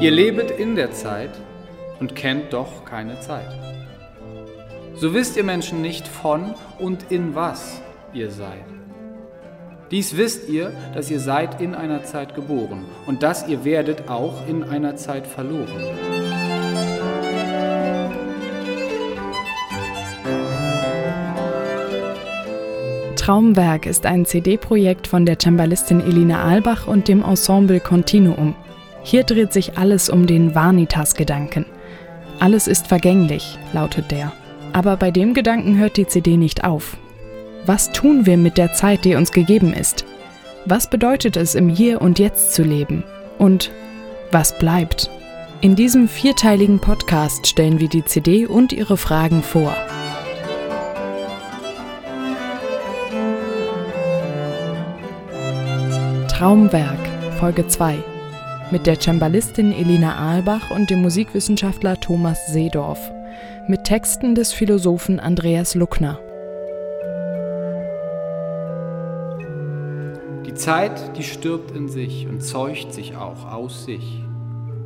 Ihr lebet in der Zeit und kennt doch keine Zeit. So wisst ihr Menschen nicht von und in was ihr seid. Dies wisst ihr, dass ihr seid in einer Zeit geboren und dass ihr werdet auch in einer Zeit verloren. Traumwerk ist ein CD-Projekt von der Cembalistin Elina Albach und dem Ensemble Continuum. Hier dreht sich alles um den Vanitas-Gedanken. Alles ist vergänglich, lautet der. Aber bei dem Gedanken hört die CD nicht auf. Was tun wir mit der Zeit, die uns gegeben ist? Was bedeutet es, im Hier und Jetzt zu leben? Und was bleibt? In diesem vierteiligen Podcast stellen wir die CD und ihre Fragen vor. Traumwerk, Folge 2 mit der Cembalistin Elina Ahlbach und dem Musikwissenschaftler Thomas Seedorf, mit Texten des Philosophen Andreas Luckner. Die Zeit, die stirbt in sich und zeugt sich auch aus sich.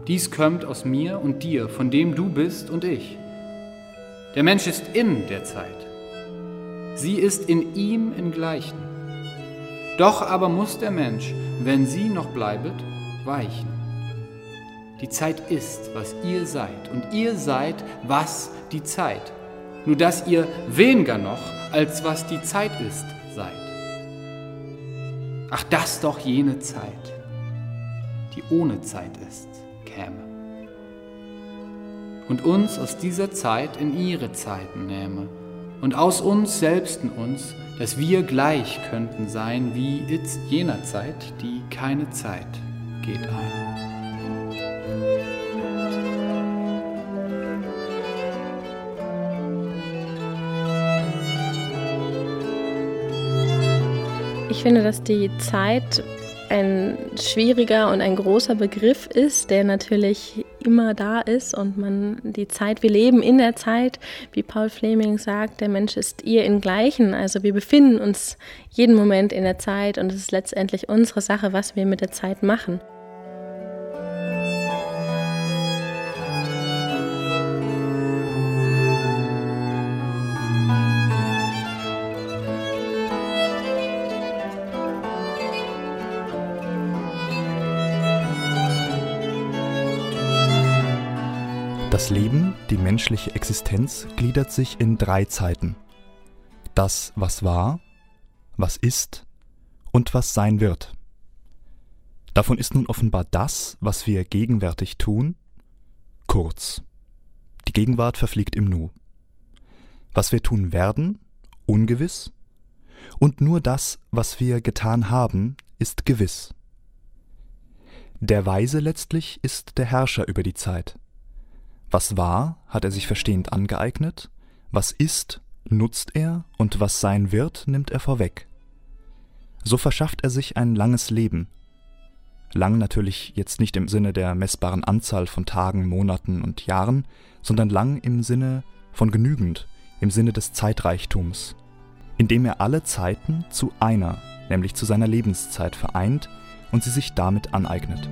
Dies kommt aus mir und dir, von dem du bist und ich. Der Mensch ist in der Zeit. Sie ist in ihm in Gleichen. Doch aber muss der Mensch, wenn sie noch bleibet, weichen. Die Zeit ist, was ihr seid, und ihr seid, was die Zeit. Nur dass ihr weniger noch, als was die Zeit ist, seid. Ach, das doch jene Zeit, die ohne Zeit ist, käme. Und uns aus dieser Zeit in ihre Zeiten nähme, und aus uns selbst in uns, dass wir gleich könnten sein wie itzt jener Zeit, die keine Zeit geht ein. Ich finde, dass die Zeit ein schwieriger und ein großer Begriff ist, der natürlich immer da ist und man die Zeit, wir leben in der Zeit, wie Paul Fleming sagt, der Mensch ist ihr in Gleichen, also wir befinden uns jeden Moment in der Zeit und es ist letztendlich unsere Sache, was wir mit der Zeit machen. Menschliche Existenz, gliedert sich in drei Zeiten. Das, was war, was ist und was sein wird. Davon ist nun offenbar das, was wir gegenwärtig tun, kurz. Die Gegenwart verfliegt im Nu. Was wir tun werden, ungewiss. Und nur das, was wir getan haben, ist gewiss. Der Weise letztlich ist der Herrscher über die Zeit. Was war, hat er sich verstehend angeeignet, was ist, nutzt er, und was sein wird, nimmt er vorweg. So verschafft er sich ein langes Leben. Lang natürlich jetzt nicht im Sinne der messbaren Anzahl von Tagen, Monaten und Jahren, sondern lang im Sinne von genügend, im Sinne des Zeitreichtums, indem er alle Zeiten zu einer, nämlich zu seiner Lebenszeit vereint und sie sich damit aneignet.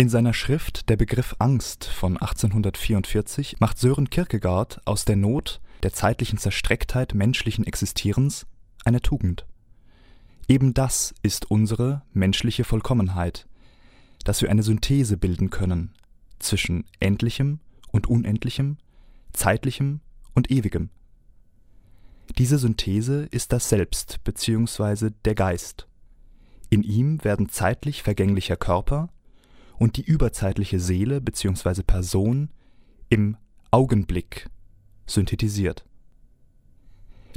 In seiner Schrift Der Begriff Angst von 1844 macht Sören Kierkegaard aus der Not, der zeitlichen Zerstrecktheit menschlichen Existierens eine Tugend. Eben das ist unsere menschliche Vollkommenheit, dass wir eine Synthese bilden können zwischen Endlichem und Unendlichem, Zeitlichem und Ewigem. Diese Synthese ist das Selbst bzw. der Geist. In ihm werden zeitlich vergänglicher Körper und die überzeitliche Seele bzw. Person im Augenblick synthetisiert.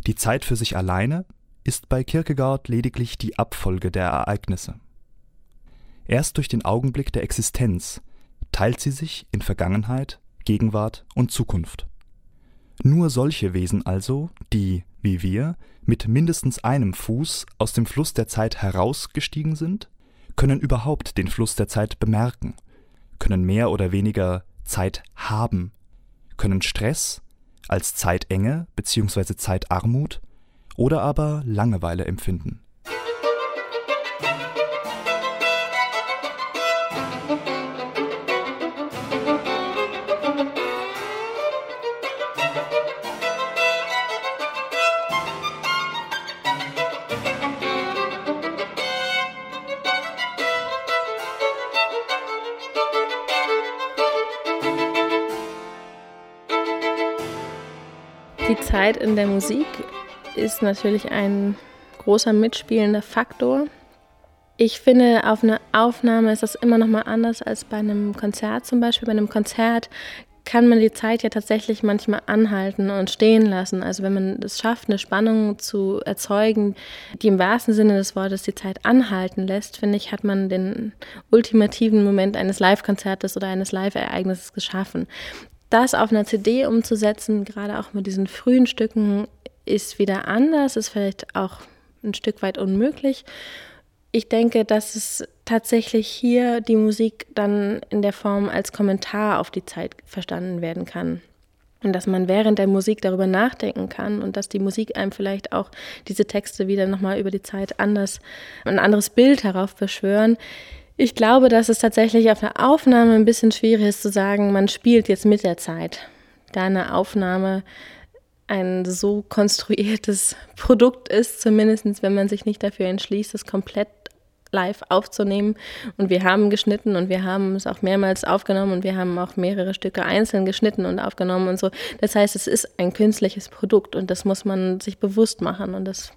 Die Zeit für sich alleine ist bei Kierkegaard lediglich die Abfolge der Ereignisse. Erst durch den Augenblick der Existenz teilt sie sich in Vergangenheit, Gegenwart und Zukunft. Nur solche Wesen also, die, wie wir, mit mindestens einem Fuß aus dem Fluss der Zeit herausgestiegen sind, können überhaupt den Fluss der Zeit bemerken, können mehr oder weniger Zeit haben, können Stress als Zeitenge bzw. Zeitarmut oder aber Langeweile empfinden. Zeit in der Musik ist natürlich ein großer mitspielender Faktor. Ich finde, auf einer Aufnahme ist das immer noch mal anders als bei einem Konzert zum Beispiel. Bei einem Konzert kann man die Zeit ja tatsächlich manchmal anhalten und stehen lassen. Also wenn man es schafft, eine Spannung zu erzeugen, die im wahrsten Sinne des Wortes die Zeit anhalten lässt, finde ich, hat man den ultimativen Moment eines Live-Konzertes oder eines Live-Ereignisses geschaffen. Das auf einer CD umzusetzen, gerade auch mit diesen frühen Stücken, ist wieder anders, ist vielleicht auch ein Stück weit unmöglich. Ich denke, dass es tatsächlich hier die Musik dann in der Form als Kommentar auf die Zeit verstanden werden kann. Und dass man während der Musik darüber nachdenken kann und dass die Musik einem vielleicht auch diese Texte wieder nochmal über die Zeit anders, ein anderes Bild herauf beschwören. Ich glaube, dass es tatsächlich auf einer Aufnahme ein bisschen schwierig ist zu sagen, man spielt jetzt mit der Zeit. Da eine Aufnahme ein so konstruiertes Produkt ist, zumindest wenn man sich nicht dafür entschließt, es komplett live aufzunehmen. Und wir haben geschnitten und wir haben es auch mehrmals aufgenommen und wir haben auch mehrere Stücke einzeln geschnitten und aufgenommen und so. Das heißt, es ist ein künstliches Produkt und das muss man sich bewusst machen und das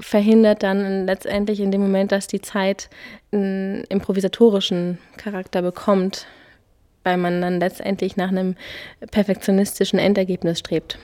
verhindert dann letztendlich in dem Moment, dass die Zeit einen improvisatorischen Charakter bekommt, weil man dann letztendlich nach einem perfektionistischen Endergebnis strebt.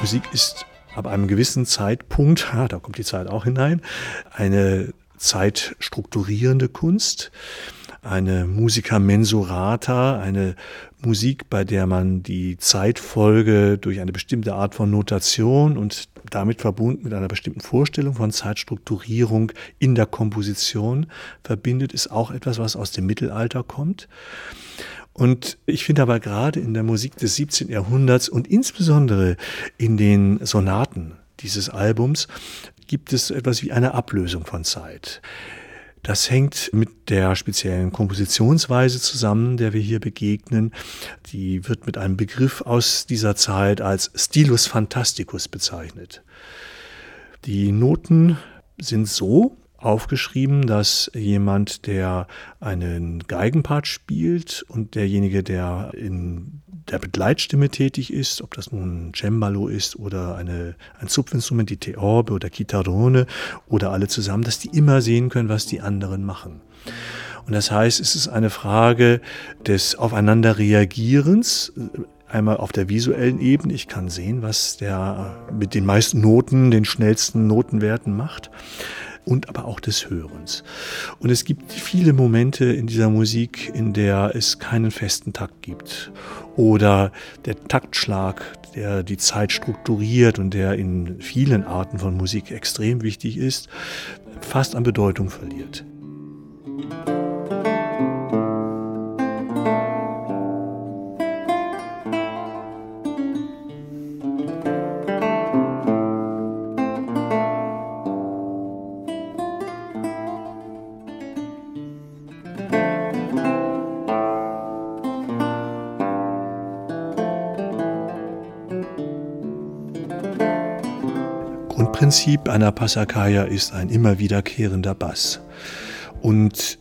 Musik ist ab einem gewissen Zeitpunkt, ah, da kommt die Zeit auch hinein, eine zeitstrukturierende Kunst, eine Musica mensurata, eine Musik, bei der man die Zeitfolge durch eine bestimmte Art von Notation und damit verbunden mit einer bestimmten Vorstellung von Zeitstrukturierung in der Komposition verbindet, ist auch etwas, was aus dem Mittelalter kommt. Und ich finde aber gerade in der Musik des 17. Jahrhunderts und insbesondere in den Sonaten dieses Albums gibt es etwas wie eine Ablösung von Zeit. Das hängt mit der speziellen Kompositionsweise zusammen, der wir hier begegnen. Die wird mit einem Begriff aus dieser Zeit als Stilus Fantasticus bezeichnet. Die Noten sind so aufgeschrieben, dass jemand, der einen Geigenpart spielt und derjenige, der in der Begleitstimme tätig ist, ob das nun Cembalo ist oder eine, ein Zupfinstrument, die Theorbe oder Chitarrone oder alle zusammen, dass die immer sehen können, was die anderen machen. Und das heißt, es ist eine Frage des Aufeinanderreagierens, einmal auf der visuellen Ebene. Ich kann sehen, was der mit den meisten Noten, den schnellsten Notenwerten macht und aber auch des Hörens. Und es gibt viele Momente in dieser Musik, in der es keinen festen Takt gibt oder der Taktschlag, der die Zeit strukturiert und der in vielen Arten von Musik extrem wichtig ist, fast an Bedeutung verliert. Grundprinzip einer Passacaglia ist ein immer wiederkehrender Bass. Und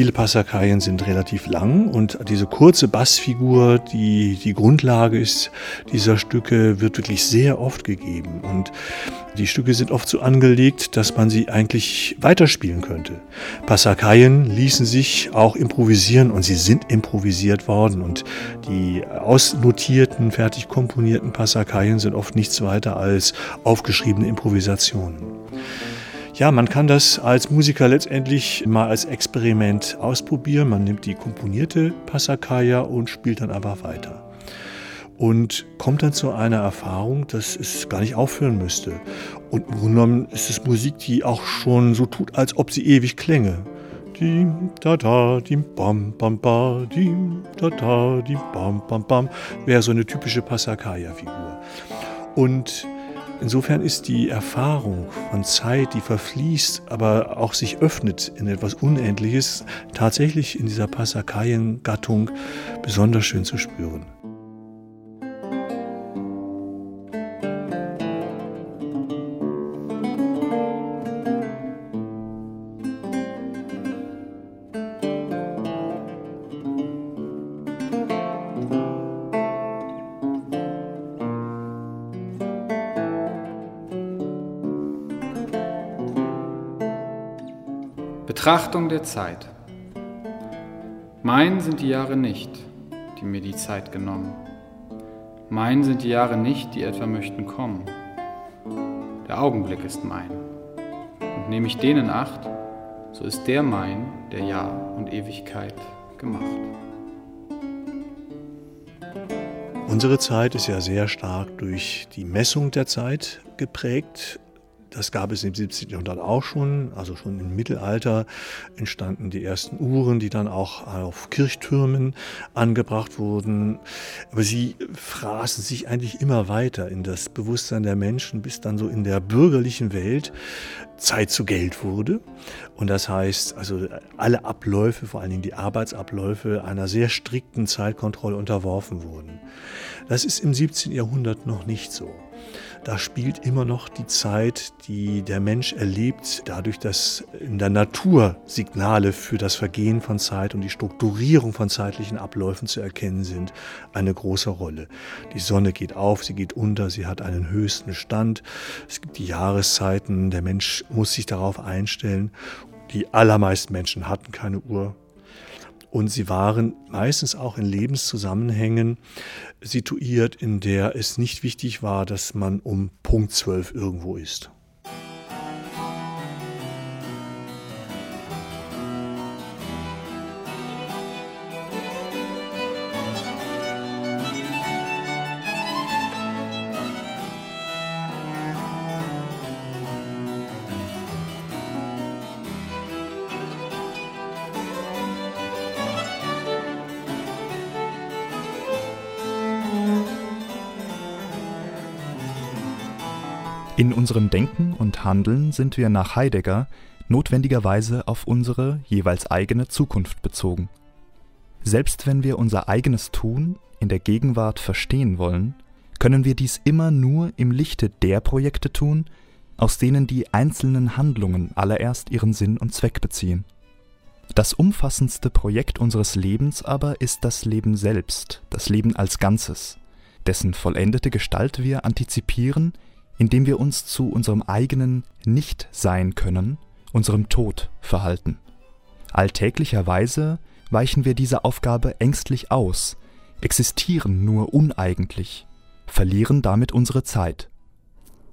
Viele Passakaien sind relativ lang und diese kurze Bassfigur, die die Grundlage ist dieser Stücke, wird wirklich sehr oft gegeben. Und die Stücke sind oft so angelegt, dass man sie eigentlich weiterspielen könnte. Passakaien ließen sich auch improvisieren und sie sind improvisiert worden. Und die ausnotierten, fertig komponierten Passakaien sind oft nichts weiter als aufgeschriebene Improvisationen. Ja, man kann das als Musiker letztendlich mal als Experiment ausprobieren. Man nimmt die komponierte Passacaglia und spielt dann einfach weiter. Und kommt dann zu einer Erfahrung, dass es gar nicht aufhören müsste. Und im Grunde genommen ist es Musik, die auch schon so tut, als ob sie ewig klänge. Dim, da, da, dim, bam, bam, ba, dim, da, da, dim, bam, bam, bam. Wäre so eine typische Passacaglia-Figur. Und Insofern ist die Erfahrung von Zeit, die verfließt, aber auch sich öffnet in etwas Unendliches, tatsächlich in dieser Passakaien-Gattung besonders schön zu spüren. Betrachtung der Zeit. Mein sind die Jahre nicht, die mir die Zeit genommen. Mein sind die Jahre nicht, die etwa möchten kommen. Der Augenblick ist mein. Und nehme ich den in Acht, so ist der mein, der Jahr und Ewigkeit gemacht. Unsere Zeit ist ja sehr stark durch die Messung der Zeit geprägt. Das gab es im 17. Jahrhundert auch schon, also schon im Mittelalter entstanden die ersten Uhren, die dann auch auf Kirchtürmen angebracht wurden. Aber sie fraßen sich eigentlich immer weiter in das Bewusstsein der Menschen, bis dann so in der bürgerlichen Welt Zeit zu Geld wurde. Und das heißt, also alle Abläufe, vor allen Dingen die Arbeitsabläufe, einer sehr strikten Zeitkontrolle unterworfen wurden. Das ist im 17. Jahrhundert noch nicht so da spielt immer noch die Zeit, die der Mensch erlebt, dadurch, dass in der Natur Signale für das Vergehen von Zeit und die Strukturierung von zeitlichen Abläufen zu erkennen sind, eine große Rolle. Die Sonne geht auf, sie geht unter, sie hat einen höchsten Stand. Es gibt die Jahreszeiten, der Mensch muss sich darauf einstellen. Die allermeisten Menschen hatten keine Uhr, und sie waren meistens auch in Lebenszusammenhängen situiert, in der es nicht wichtig war, dass man um Punkt 12 irgendwo ist. In unserem Denken und Handeln sind wir nach Heidegger notwendigerweise auf unsere jeweils eigene Zukunft bezogen. Selbst wenn wir unser eigenes Tun in der Gegenwart verstehen wollen, können wir dies immer nur im Lichte der Projekte tun, aus denen die einzelnen Handlungen allererst ihren Sinn und Zweck beziehen. Das umfassendste Projekt unseres Lebens aber ist das Leben selbst, das Leben als Ganzes, dessen vollendete Gestalt wir antizipieren, indem wir uns zu unserem eigenen Nicht-Sein können, unserem Tod verhalten. Alltäglicherweise weichen wir dieser Aufgabe ängstlich aus, existieren nur uneigentlich, verlieren damit unsere Zeit.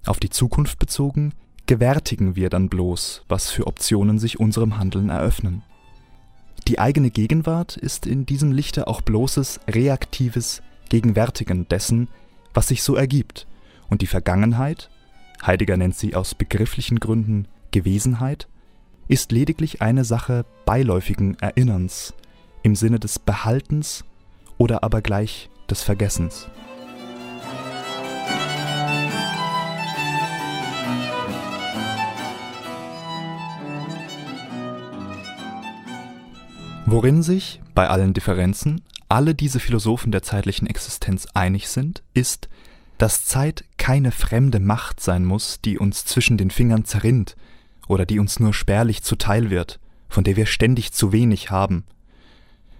Auf die Zukunft bezogen gewärtigen wir dann bloß, was für Optionen sich unserem Handeln eröffnen. Die eigene Gegenwart ist in diesem Lichte auch bloßes reaktives Gegenwärtigen dessen, was sich so ergibt und die Vergangenheit, Heidegger nennt sie aus begrifflichen Gründen Gewesenheit, ist lediglich eine Sache beiläufigen Erinnerns im Sinne des Behaltens oder aber gleich des Vergessens. Worin sich, bei allen Differenzen, alle diese Philosophen der zeitlichen Existenz einig sind, ist, dass Zeit keine fremde Macht sein muss, die uns zwischen den Fingern zerrinnt oder die uns nur spärlich zuteil wird von der wir ständig zu wenig haben.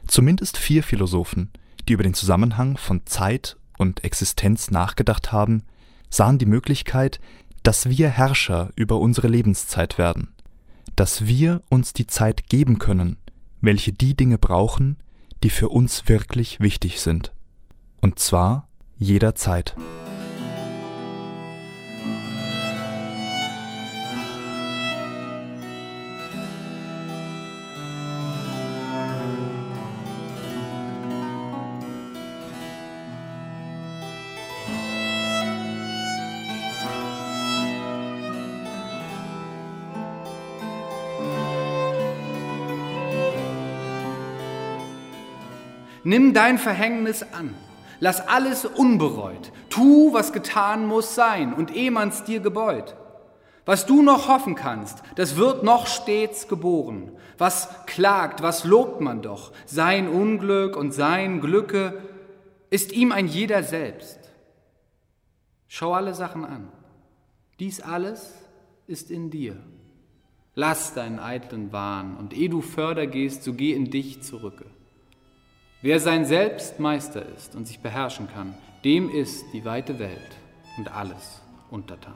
Zumindest vier Philosophen, die über den Zusammenhang von Zeit und Existenz nachgedacht haben, sahen die Möglichkeit, dass wir Herrscher über unsere Lebenszeit werden, dass wir uns die Zeit geben können, welche die Dinge brauchen, die für uns wirklich wichtig sind. Und zwar jederzeit. Nimm dein Verhängnis an. Lass alles unbereut. Tu, was getan muss sein und eh man's dir gebeut. Was du noch hoffen kannst, das wird noch stets geboren. Was klagt, was lobt man doch? Sein Unglück und sein Glücke ist ihm ein jeder selbst. Schau alle Sachen an. Dies alles ist in dir. Lass deinen eitlen Wahn und eh du förder gehst, so geh in dich zurücke. Wer sein Selbst Meister ist und sich beherrschen kann, dem ist die weite Welt und alles untertan.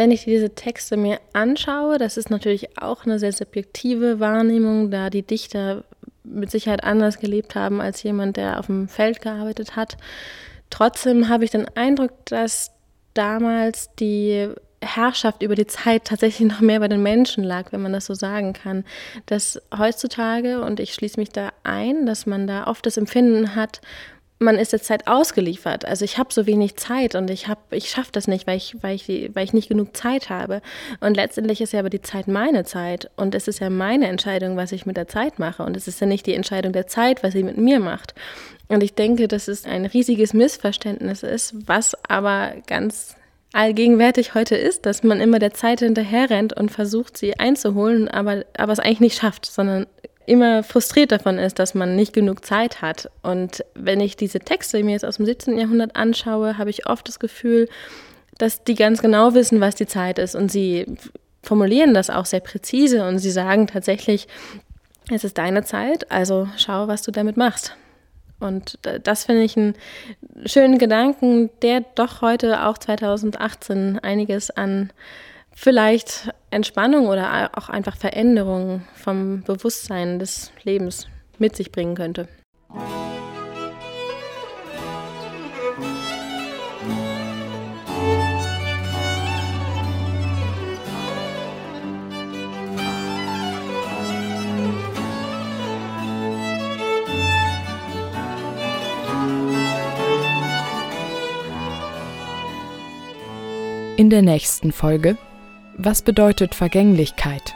Wenn ich diese Texte mir anschaue, das ist natürlich auch eine sehr subjektive Wahrnehmung, da die Dichter mit Sicherheit anders gelebt haben als jemand, der auf dem Feld gearbeitet hat. Trotzdem habe ich den Eindruck, dass damals die Herrschaft über die Zeit tatsächlich noch mehr bei den Menschen lag, wenn man das so sagen kann. Dass heutzutage, und ich schließe mich da ein, dass man da oft das Empfinden hat, man ist jetzt Zeit ausgeliefert. Also ich habe so wenig Zeit und ich habe, ich schaffe das nicht, weil ich, weil ich, weil ich nicht genug Zeit habe. Und letztendlich ist ja aber die Zeit meine Zeit und es ist ja meine Entscheidung, was ich mit der Zeit mache. Und es ist ja nicht die Entscheidung der Zeit, was sie mit mir macht. Und ich denke, dass es ein riesiges Missverständnis ist, was aber ganz allgegenwärtig heute ist, dass man immer der Zeit hinterherrennt und versucht, sie einzuholen, aber, aber es eigentlich nicht schafft, sondern immer frustriert davon ist, dass man nicht genug Zeit hat. Und wenn ich diese Texte mir jetzt aus dem 17. Jahrhundert anschaue, habe ich oft das Gefühl, dass die ganz genau wissen, was die Zeit ist. Und sie formulieren das auch sehr präzise und sie sagen tatsächlich, es ist deine Zeit, also schau, was du damit machst. Und das finde ich einen schönen Gedanken, der doch heute auch 2018 einiges an vielleicht Entspannung oder auch einfach Veränderung vom Bewusstsein des Lebens mit sich bringen könnte. In der nächsten Folge was bedeutet Vergänglichkeit?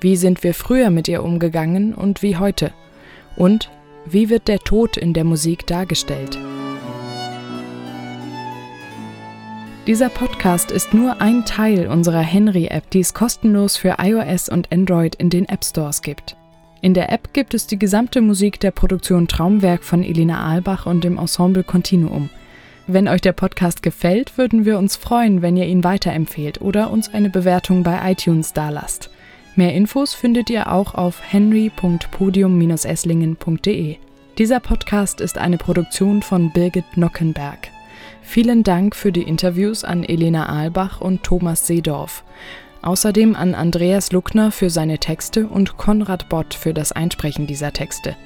Wie sind wir früher mit ihr umgegangen und wie heute? Und wie wird der Tod in der Musik dargestellt? Dieser Podcast ist nur ein Teil unserer Henry-App, die es kostenlos für iOS und Android in den App Stores gibt. In der App gibt es die gesamte Musik der Produktion Traumwerk von Elina Albach und dem Ensemble Continuum – wenn euch der Podcast gefällt, würden wir uns freuen, wenn ihr ihn weiterempfehlt oder uns eine Bewertung bei iTunes dalasst. Mehr Infos findet ihr auch auf henry.podium-esslingen.de. Dieser Podcast ist eine Produktion von Birgit Nockenberg. Vielen Dank für die Interviews an Elena Ahlbach und Thomas Seedorf. Außerdem an Andreas Luckner für seine Texte und Konrad Bott für das Einsprechen dieser Texte.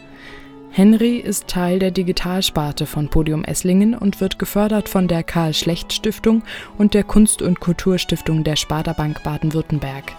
Henry ist Teil der Digitalsparte von Podium Esslingen und wird gefördert von der Karl Schlecht Stiftung und der Kunst- und Kulturstiftung der Sparda Bank Baden-Württemberg.